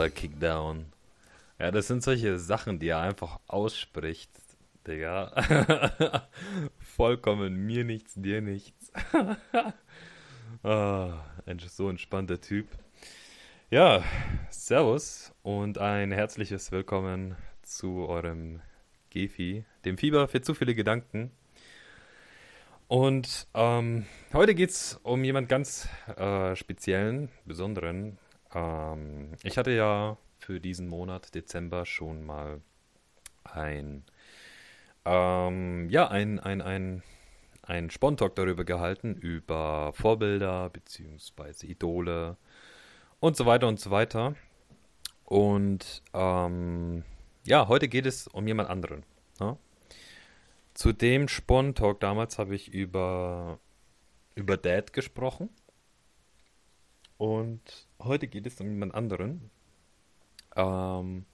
Yalla Kickdown. Ja, das sind solche Sachen, die er einfach ausspricht, Digga. Vollkommen mir nichts, dir nichts. ah, ein so entspannter Typ. Ja, Servus und ein herzliches Willkommen zu eurem Gefi, dem Fieber für zu viele Gedanken. Und ähm, heute geht es um jemand ganz äh, speziellen, besonderen. Ähm, ich hatte ja für diesen Monat Dezember schon mal ein, ähm, ja, ein, ein, ein, ein Spontalk darüber gehalten, über Vorbilder bzw. Idole und so weiter und so weiter. Und ähm, ja, heute geht es um jemand anderen. Ne? Zu dem Spon-Talk damals habe ich über, über Dad gesprochen. Und heute geht es um jemand anderen. Ähm,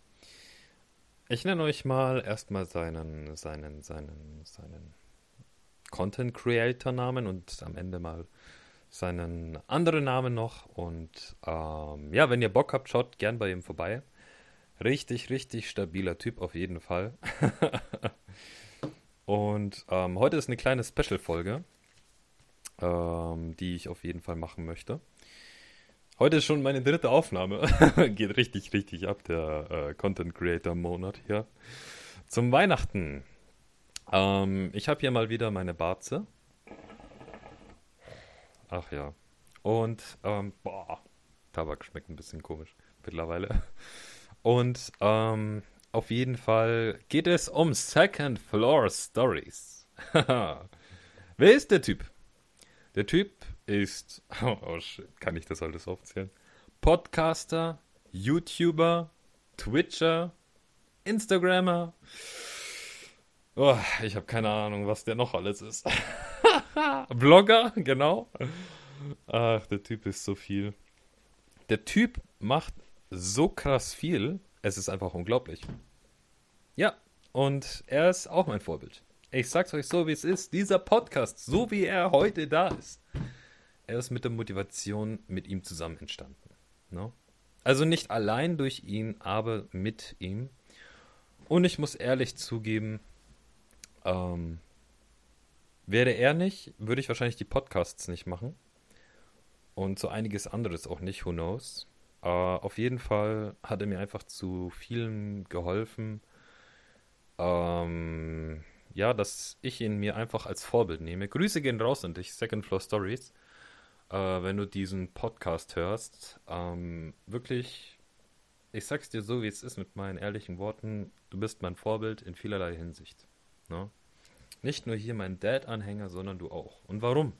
ich nenne euch mal erstmal seinen, seinen, seinen, seinen Content Creator Namen und am Ende mal seinen anderen Namen noch. Und ähm, ja, wenn ihr Bock habt, schaut gern bei ihm vorbei. Richtig, richtig stabiler Typ auf jeden Fall. Und ähm, heute ist eine kleine Special-Folge, ähm, die ich auf jeden Fall machen möchte. Heute ist schon meine dritte Aufnahme. Geht richtig, richtig ab, der äh, Content Creator Monat hier. Zum Weihnachten. Ähm, ich habe hier mal wieder meine Barze. Ach ja. Und, ähm, boah, Tabak schmeckt ein bisschen komisch mittlerweile. Und, ähm, auf jeden Fall geht es um Second Floor Stories. Wer ist der Typ? Der Typ ist, oh, shit, kann ich das alles aufzählen? Podcaster, YouTuber, Twitcher, Instagrammer. Oh, ich habe keine Ahnung, was der noch alles ist. Blogger, genau. Ach, der Typ ist so viel. Der Typ macht so krass viel, es ist einfach unglaublich. Ja, und er ist auch mein Vorbild. Ich sag's euch so, wie es ist. Dieser Podcast, so wie er heute da ist, er ist mit der Motivation mit ihm zusammen entstanden. No? Also nicht allein durch ihn, aber mit ihm. Und ich muss ehrlich zugeben, ähm, wäre er nicht, würde ich wahrscheinlich die Podcasts nicht machen. Und so einiges anderes auch nicht, who knows. Äh, auf jeden Fall hat er mir einfach zu vielen geholfen ähm, ja, dass ich ihn mir einfach als Vorbild nehme. Grüße gehen raus an dich, Second Floor Stories. Äh, wenn du diesen Podcast hörst, ähm, wirklich, ich sag's dir so, wie es ist mit meinen ehrlichen Worten, du bist mein Vorbild in vielerlei Hinsicht. Ne? Nicht nur hier mein Dad-Anhänger, sondern du auch. Und warum?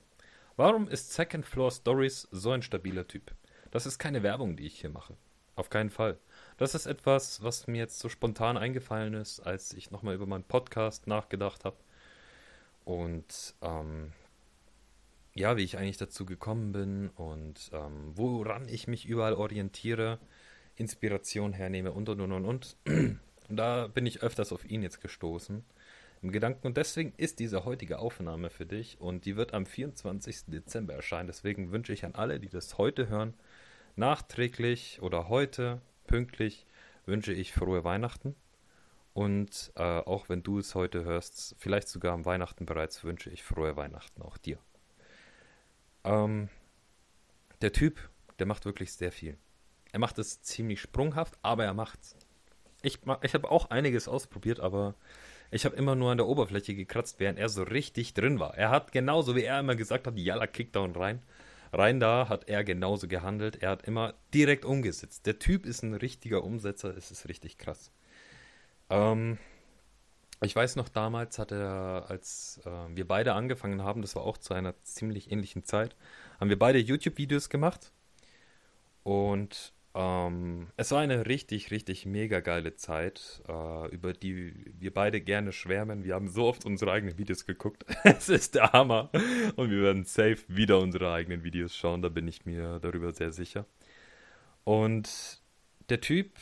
Warum ist Second Floor Stories so ein stabiler Typ? Das ist keine Werbung, die ich hier mache. Auf keinen Fall. Das ist etwas, was mir jetzt so spontan eingefallen ist, als ich nochmal über meinen Podcast nachgedacht habe. Und ähm, ja, wie ich eigentlich dazu gekommen bin und ähm, woran ich mich überall orientiere, Inspiration hernehme und und und und und. Da bin ich öfters auf ihn jetzt gestoßen im Gedanken. Und deswegen ist diese heutige Aufnahme für dich und die wird am 24. Dezember erscheinen. Deswegen wünsche ich an alle, die das heute hören, nachträglich oder heute pünktlich wünsche ich frohe Weihnachten. Und äh, auch wenn du es heute hörst, vielleicht sogar am Weihnachten bereits, wünsche ich frohe Weihnachten auch dir. Ähm, der Typ, der macht wirklich sehr viel. Er macht es ziemlich sprunghaft, aber er macht's. Ich, ich habe auch einiges ausprobiert, aber ich habe immer nur an der Oberfläche gekratzt, während er so richtig drin war. Er hat genauso wie er immer gesagt hat, Jalla Kickdown rein rein da hat er genauso gehandelt. Er hat immer direkt umgesetzt. Der Typ ist ein richtiger Umsetzer. Es ist richtig krass. Ähm, ich weiß noch, damals hat er, als äh, wir beide angefangen haben, das war auch zu einer ziemlich ähnlichen Zeit, haben wir beide YouTube-Videos gemacht. Und ähm, es war eine richtig, richtig mega geile Zeit, äh, über die wir beide gerne schwärmen. Wir haben so oft unsere eigenen Videos geguckt. es ist der Hammer. Und wir werden safe wieder unsere eigenen Videos schauen, da bin ich mir darüber sehr sicher. Und der Typ,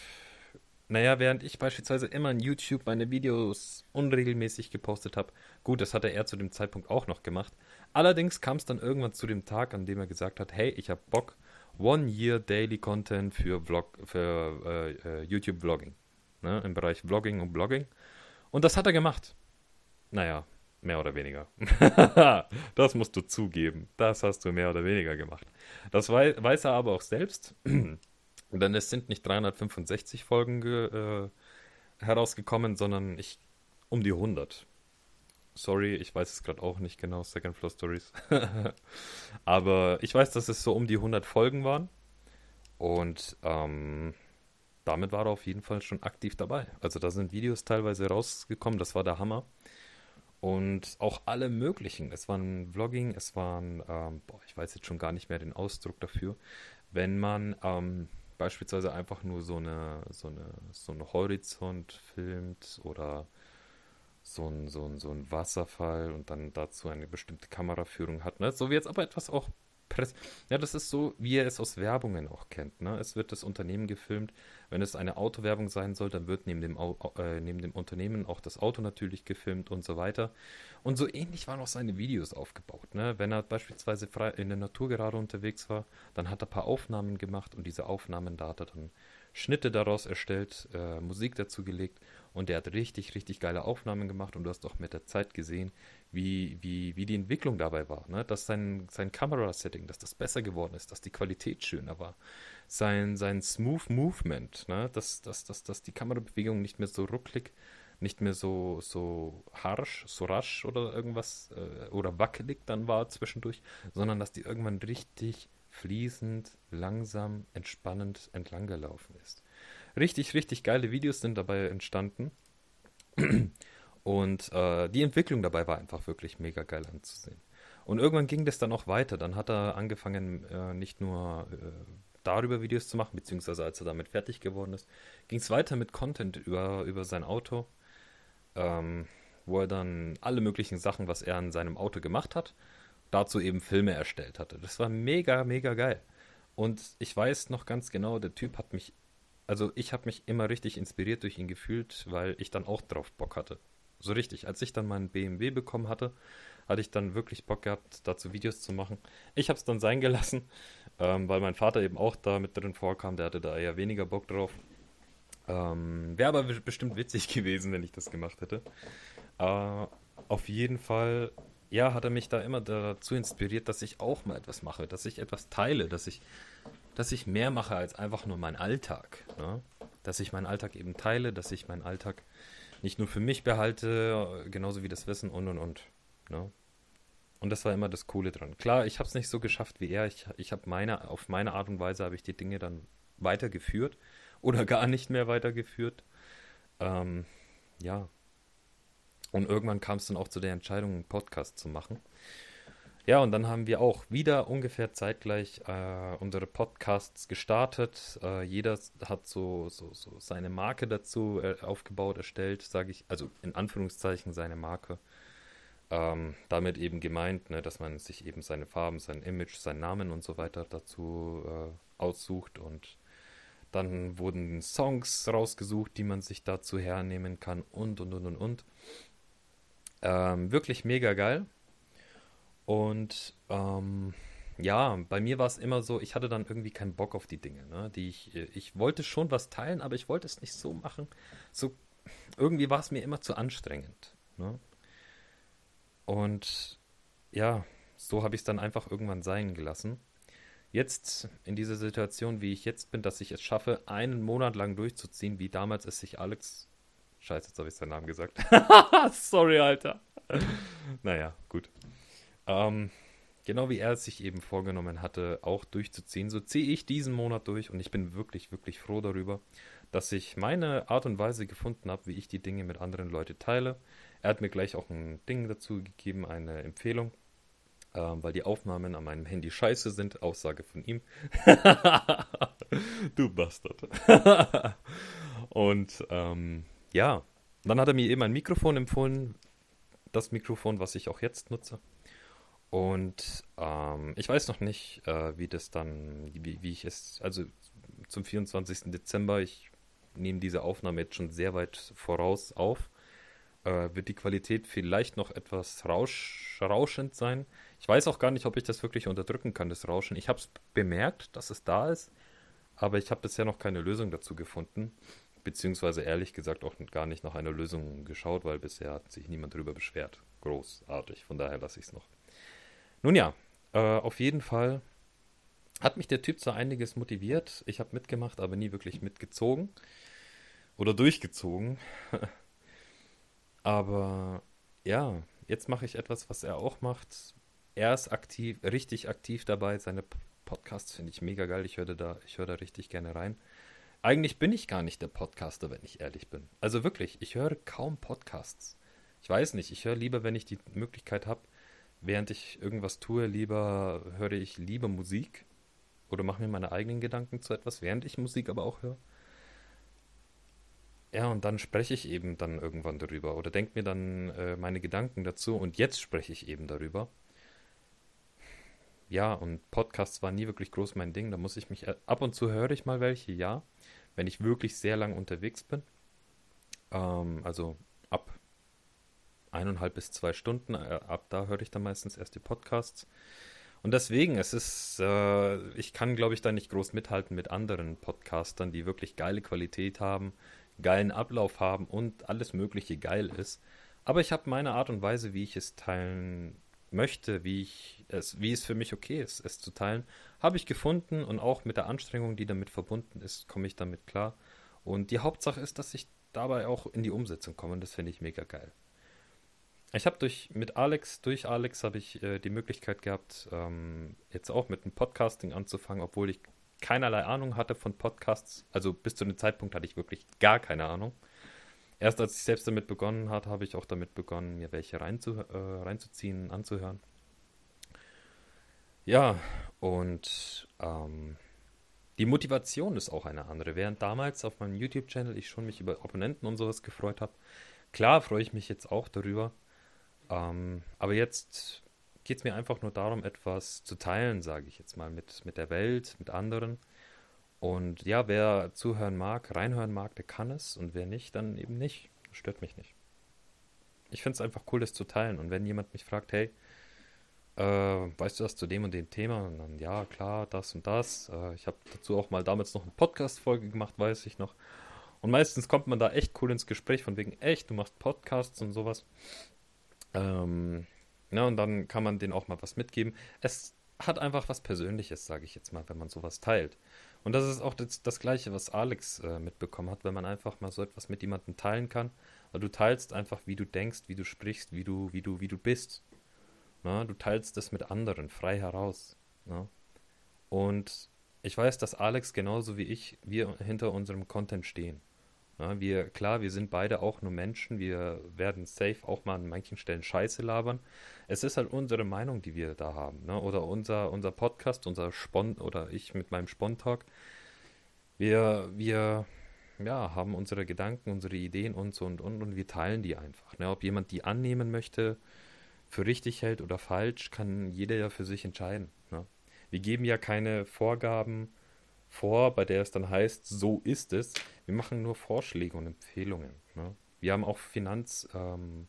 naja, während ich beispielsweise immer in YouTube meine Videos unregelmäßig gepostet habe, gut, das hatte er zu dem Zeitpunkt auch noch gemacht. Allerdings kam es dann irgendwann zu dem Tag, an dem er gesagt hat, hey, ich habe Bock One Year Daily Content für, Vlog, für äh, äh, YouTube Vlogging. Ne, Im Bereich Vlogging und Blogging. Und das hat er gemacht. Naja, mehr oder weniger. das musst du zugeben. Das hast du mehr oder weniger gemacht. Das wei weiß er aber auch selbst. Denn es sind nicht 365 Folgen äh, herausgekommen, sondern ich um die 100. Sorry, ich weiß es gerade auch nicht genau, Second Floor Stories. Aber ich weiß, dass es so um die 100 Folgen waren. Und ähm, damit war er auf jeden Fall schon aktiv dabei. Also da sind Videos teilweise rausgekommen, das war der Hammer. Und auch alle möglichen. Es waren Vlogging, es waren, ähm, boah, ich weiß jetzt schon gar nicht mehr den Ausdruck dafür. Wenn man ähm, beispielsweise einfach nur so eine, so eine, so eine Horizont filmt oder so ein, so ein, so ein Wasserfall und dann dazu eine bestimmte Kameraführung hat. Ne? So wie jetzt aber etwas auch Press. Ja, das ist so, wie ihr es aus Werbungen auch kennt. Ne? Es wird das Unternehmen gefilmt. Wenn es eine Autowerbung sein soll, dann wird neben dem, äh, neben dem Unternehmen auch das Auto natürlich gefilmt und so weiter. Und so ähnlich waren auch seine Videos aufgebaut. Ne? Wenn er beispielsweise frei in der Natur gerade unterwegs war, dann hat er ein paar Aufnahmen gemacht und diese Aufnahmen, da hat er dann Schnitte daraus erstellt, äh, Musik dazu gelegt und der hat richtig, richtig geile Aufnahmen gemacht und du hast auch mit der Zeit gesehen, wie, wie, wie die Entwicklung dabei war. Ne? Dass sein, sein Kamerasetting, dass das besser geworden ist, dass die Qualität schöner war. Sein, sein Smooth Movement, ne? dass, dass, dass, dass die Kamerabewegung nicht mehr so rucklig, nicht mehr so, so harsch, so rasch oder irgendwas äh, oder wackelig dann war zwischendurch, sondern dass die irgendwann richtig fließend, langsam, entspannend entlang gelaufen ist. Richtig, richtig geile Videos sind dabei entstanden. Und äh, die Entwicklung dabei war einfach wirklich mega geil anzusehen. Und irgendwann ging das dann auch weiter. Dann hat er angefangen, äh, nicht nur äh, darüber Videos zu machen, beziehungsweise als er damit fertig geworden ist, ging es weiter mit Content über, über sein Auto, ähm, wo er dann alle möglichen Sachen, was er an seinem Auto gemacht hat, dazu eben Filme erstellt hatte. Das war mega, mega geil. Und ich weiß noch ganz genau, der Typ hat mich, also ich habe mich immer richtig inspiriert durch ihn gefühlt, weil ich dann auch drauf Bock hatte. So richtig. Als ich dann meinen BMW bekommen hatte, hatte ich dann wirklich Bock gehabt, dazu Videos zu machen. Ich habe es dann sein gelassen, ähm, weil mein Vater eben auch da mit drin vorkam. Der hatte da eher weniger Bock drauf. Ähm, Wäre aber bestimmt witzig gewesen, wenn ich das gemacht hätte. Äh, auf jeden Fall, ja, hat er mich da immer dazu inspiriert, dass ich auch mal etwas mache, dass ich etwas teile, dass ich, dass ich mehr mache als einfach nur meinen Alltag. Ne? Dass ich meinen Alltag eben teile, dass ich meinen Alltag nicht nur für mich behalte, genauso wie das Wissen und und und. Ne? Und das war immer das Coole dran. Klar, ich habe es nicht so geschafft wie er. Ich, ich habe meine, auf meine Art und Weise habe ich die Dinge dann weitergeführt oder gar nicht mehr weitergeführt. Ähm, ja. Und irgendwann kam es dann auch zu der Entscheidung, einen Podcast zu machen. Ja, und dann haben wir auch wieder ungefähr zeitgleich äh, unsere Podcasts gestartet. Äh, jeder hat so, so, so seine Marke dazu äh, aufgebaut, erstellt, sage ich, also in Anführungszeichen seine Marke. Ähm, damit eben gemeint, ne, dass man sich eben seine Farben, sein Image, seinen Namen und so weiter dazu äh, aussucht. Und dann wurden Songs rausgesucht, die man sich dazu hernehmen kann und, und, und, und, und. Ähm, wirklich mega geil. Und ähm, ja, bei mir war es immer so, ich hatte dann irgendwie keinen Bock auf die Dinge, ne? Die ich, ich wollte schon was teilen, aber ich wollte es nicht so machen. So, irgendwie war es mir immer zu anstrengend. Ne? Und ja, so habe ich es dann einfach irgendwann sein gelassen. Jetzt in dieser Situation, wie ich jetzt bin, dass ich es schaffe, einen Monat lang durchzuziehen, wie damals es sich Alex. Scheiße, jetzt habe ich seinen Namen gesagt. Sorry, Alter. naja, gut. Ähm, genau wie er es sich eben vorgenommen hatte, auch durchzuziehen, so ziehe ich diesen Monat durch und ich bin wirklich, wirklich froh darüber, dass ich meine Art und Weise gefunden habe, wie ich die Dinge mit anderen Leuten teile. Er hat mir gleich auch ein Ding dazu gegeben, eine Empfehlung, ähm, weil die Aufnahmen an meinem Handy scheiße sind. Aussage von ihm. du Bastard. und ähm, ja, dann hat er mir eben ein Mikrofon empfohlen. Das Mikrofon, was ich auch jetzt nutze. Und ähm, ich weiß noch nicht, äh, wie das dann, wie, wie ich es, also zum 24. Dezember, ich nehme diese Aufnahme jetzt schon sehr weit voraus auf. äh, wird die Qualität vielleicht noch etwas rausch, rauschend sein. Ich weiß auch gar nicht, ob ich das wirklich unterdrücken kann, das Rauschen. Ich habe es bemerkt, dass es da ist, aber ich habe bisher noch keine Lösung dazu gefunden. Beziehungsweise ehrlich gesagt auch gar nicht nach einer Lösung geschaut, weil bisher hat sich niemand darüber beschwert. Großartig, von daher lasse ich es noch. Nun ja, äh, auf jeden Fall hat mich der Typ zu einiges motiviert. Ich habe mitgemacht, aber nie wirklich mitgezogen. Oder durchgezogen. aber ja, jetzt mache ich etwas, was er auch macht. Er ist aktiv, richtig aktiv dabei. Seine Podcasts finde ich mega geil. Ich höre da, ich höre da richtig gerne rein. Eigentlich bin ich gar nicht der Podcaster, wenn ich ehrlich bin. Also wirklich, ich höre kaum Podcasts. Ich weiß nicht, ich höre lieber, wenn ich die Möglichkeit habe, während ich irgendwas tue, lieber höre ich lieber Musik oder mache mir meine eigenen Gedanken zu etwas, während ich Musik aber auch höre. Ja, und dann spreche ich eben dann irgendwann darüber oder denke mir dann äh, meine Gedanken dazu und jetzt spreche ich eben darüber. Ja, und Podcasts war nie wirklich groß mein Ding, da muss ich mich, äh, ab und zu höre ich mal welche, ja, wenn ich wirklich sehr lang unterwegs bin. Ähm, also eineinhalb bis zwei Stunden. Äh, ab da höre ich dann meistens erst die Podcasts. Und deswegen, es ist, äh, ich kann, glaube ich, da nicht groß mithalten mit anderen Podcastern, die wirklich geile Qualität haben, geilen Ablauf haben und alles Mögliche geil ist. Aber ich habe meine Art und Weise, wie ich es teilen möchte, wie ich es, wie es für mich okay ist, es zu teilen, habe ich gefunden und auch mit der Anstrengung, die damit verbunden ist, komme ich damit klar. Und die Hauptsache ist, dass ich dabei auch in die Umsetzung komme und das finde ich mega geil. Ich habe durch mit Alex, durch Alex habe ich äh, die Möglichkeit gehabt, ähm, jetzt auch mit dem Podcasting anzufangen, obwohl ich keinerlei Ahnung hatte von Podcasts. Also bis zu dem Zeitpunkt hatte ich wirklich gar keine Ahnung. Erst als ich selbst damit begonnen hat, habe ich auch damit begonnen, mir welche reinzu, äh, reinzuziehen, anzuhören. Ja, und ähm, die Motivation ist auch eine andere. Während damals auf meinem YouTube-Channel ich schon mich über Abonnenten und sowas gefreut habe, klar freue ich mich jetzt auch darüber, ähm, aber jetzt geht es mir einfach nur darum, etwas zu teilen, sage ich jetzt mal, mit, mit der Welt, mit anderen. Und ja, wer zuhören mag, reinhören mag, der kann es. Und wer nicht, dann eben nicht. Das stört mich nicht. Ich finde es einfach cool, das zu teilen. Und wenn jemand mich fragt, hey, äh, weißt du das zu dem und dem Thema? Und dann, ja, klar, das und das. Äh, ich habe dazu auch mal damals noch eine Podcast-Folge gemacht, weiß ich noch. Und meistens kommt man da echt cool ins Gespräch, von wegen, echt, du machst Podcasts und sowas. Ähm, ja, und dann kann man denen auch mal was mitgeben. Es hat einfach was Persönliches, sage ich jetzt mal, wenn man sowas teilt. Und das ist auch das, das Gleiche, was Alex äh, mitbekommen hat, wenn man einfach mal so etwas mit jemandem teilen kann. Weil du teilst einfach, wie du denkst, wie du sprichst, wie du, wie du, wie du bist. Na, du teilst das mit anderen, frei heraus. Na? Und ich weiß, dass Alex genauso wie ich, wir hinter unserem Content stehen. Ja, wir, klar, wir sind beide auch nur Menschen. Wir werden safe auch mal an manchen Stellen Scheiße labern. Es ist halt unsere Meinung, die wir da haben. Ne? Oder unser, unser Podcast, unser Spon oder ich mit meinem Spontalk. Wir, wir ja, haben unsere Gedanken, unsere Ideen und so und und und wir teilen die einfach. Ne? Ob jemand die annehmen möchte, für richtig hält oder falsch, kann jeder ja für sich entscheiden. Ne? Wir geben ja keine Vorgaben vor, bei der es dann heißt, so ist es. Wir machen nur Vorschläge und Empfehlungen. Ne? Wir haben auch Finanzuploads ähm,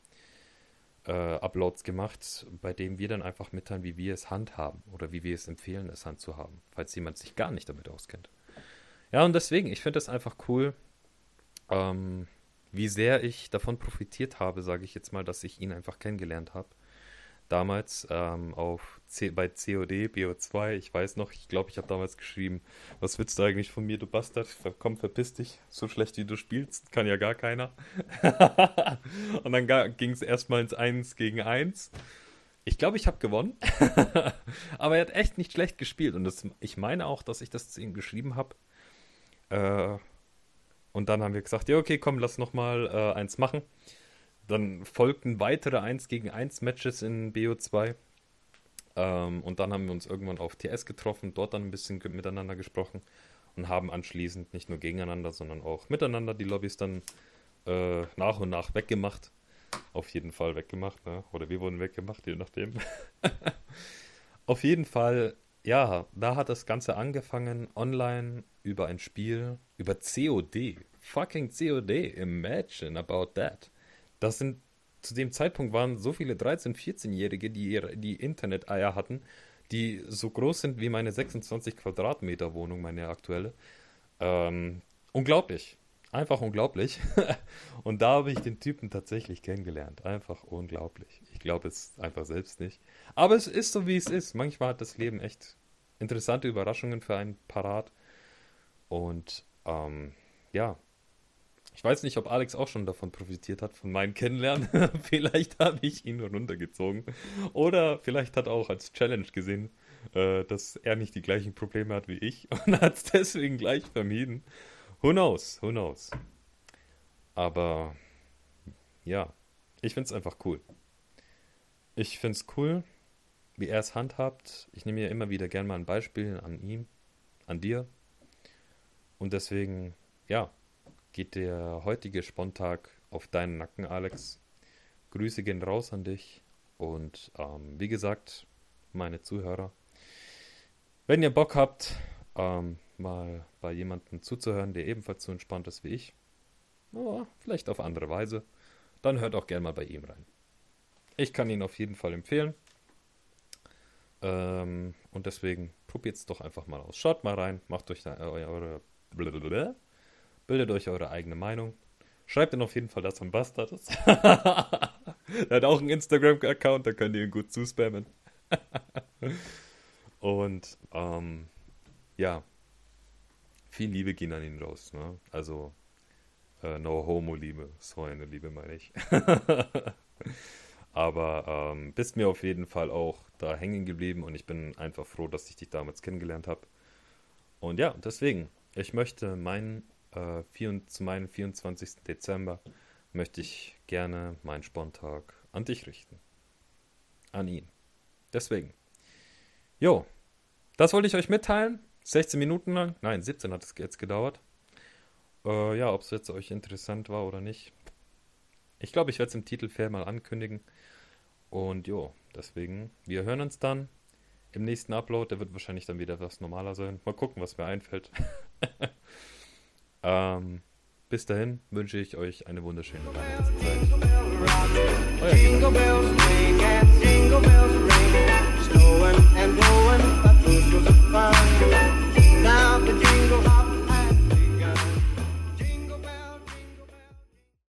äh, gemacht, bei denen wir dann einfach mitteilen, wie wir es handhaben oder wie wir es empfehlen, es handzuhaben, falls jemand sich gar nicht damit auskennt. Ja, und deswegen, ich finde es einfach cool, ähm, wie sehr ich davon profitiert habe, sage ich jetzt mal, dass ich ihn einfach kennengelernt habe damals ähm, auf C bei COD, BO2. Ich weiß noch, ich glaube, ich habe damals geschrieben, was willst du eigentlich von mir, du Bastard? Komm, verpiss dich. So schlecht wie du spielst, kann ja gar keiner. und dann ging es erstmal ins 1 gegen 1. Ich glaube, ich habe gewonnen. Aber er hat echt nicht schlecht gespielt. Und das, ich meine auch, dass ich das zu ihm geschrieben habe. Äh, und dann haben wir gesagt, ja, okay, komm, lass nochmal äh, eins machen. Dann folgten weitere 1 gegen 1 Matches in BO2. Ähm, und dann haben wir uns irgendwann auf TS getroffen, dort dann ein bisschen miteinander gesprochen und haben anschließend nicht nur gegeneinander, sondern auch miteinander die Lobbys dann äh, nach und nach weggemacht. Auf jeden Fall weggemacht, ne? oder wir wurden weggemacht, je nachdem. auf jeden Fall, ja, da hat das Ganze angefangen, online über ein Spiel, über COD. Fucking COD, imagine about that. Das sind zu dem Zeitpunkt waren so viele 13-, 14-Jährige, die ihre, die Internet-Eier hatten, die so groß sind wie meine 26 Quadratmeter Wohnung, meine aktuelle. Ähm, unglaublich. Einfach unglaublich. Und da habe ich den Typen tatsächlich kennengelernt. Einfach unglaublich. Ich glaube es einfach selbst nicht. Aber es ist so, wie es ist. Manchmal hat das Leben echt interessante Überraschungen für einen parat. Und ähm, ja, ich weiß nicht, ob Alex auch schon davon profitiert hat, von meinem Kennenlernen. vielleicht habe ich ihn runtergezogen. Oder vielleicht hat er auch als Challenge gesehen, äh, dass er nicht die gleichen Probleme hat wie ich und hat es deswegen gleich vermieden. Who knows? Who knows? Aber ja, ich finde es einfach cool. Ich finde es cool, wie er es handhabt. Ich nehme mir immer wieder gerne mal ein Beispiel an ihm, an dir. Und deswegen, ja, geht der heutige Spontag auf deinen Nacken, Alex. Grüße gehen raus an dich. Und ähm, wie gesagt, meine Zuhörer, wenn ihr Bock habt, ähm, mal bei jemandem zuzuhören, der ebenfalls so entspannt ist wie ich, oh, vielleicht auf andere Weise, dann hört auch gerne mal bei ihm rein. Ich kann ihn auf jeden Fall empfehlen. Ähm, und deswegen probiert es doch einfach mal aus. Schaut mal rein, macht euch da eure Bildet euch eure eigene Meinung. Schreibt ihn auf jeden Fall, dass er ein Bastard ist. er hat auch einen Instagram-Account, da könnt ihr ihn gut zuspammen. Und ähm, ja, viel Liebe ging an ihn raus. Ne? Also äh, no Homo-Liebe, so eine Liebe meine ich. Aber ähm, bist mir auf jeden Fall auch da hängen geblieben und ich bin einfach froh, dass ich dich damals kennengelernt habe. Und ja, deswegen, ich möchte meinen äh, zu meinem 24. Dezember möchte ich gerne meinen Spontag an dich richten. An ihn. Deswegen. Jo, das wollte ich euch mitteilen. 16 Minuten lang. Nein, 17 hat es jetzt gedauert. Äh, ja, ob es jetzt euch interessant war oder nicht. Ich glaube, ich werde es im Titelfair mal ankündigen. Und jo, deswegen, wir hören uns dann im nächsten Upload. Der wird wahrscheinlich dann wieder was normaler sein. Mal gucken, was mir einfällt. Ähm, bis dahin wünsche ich euch eine wunderschöne Weihnachtszeit. Euer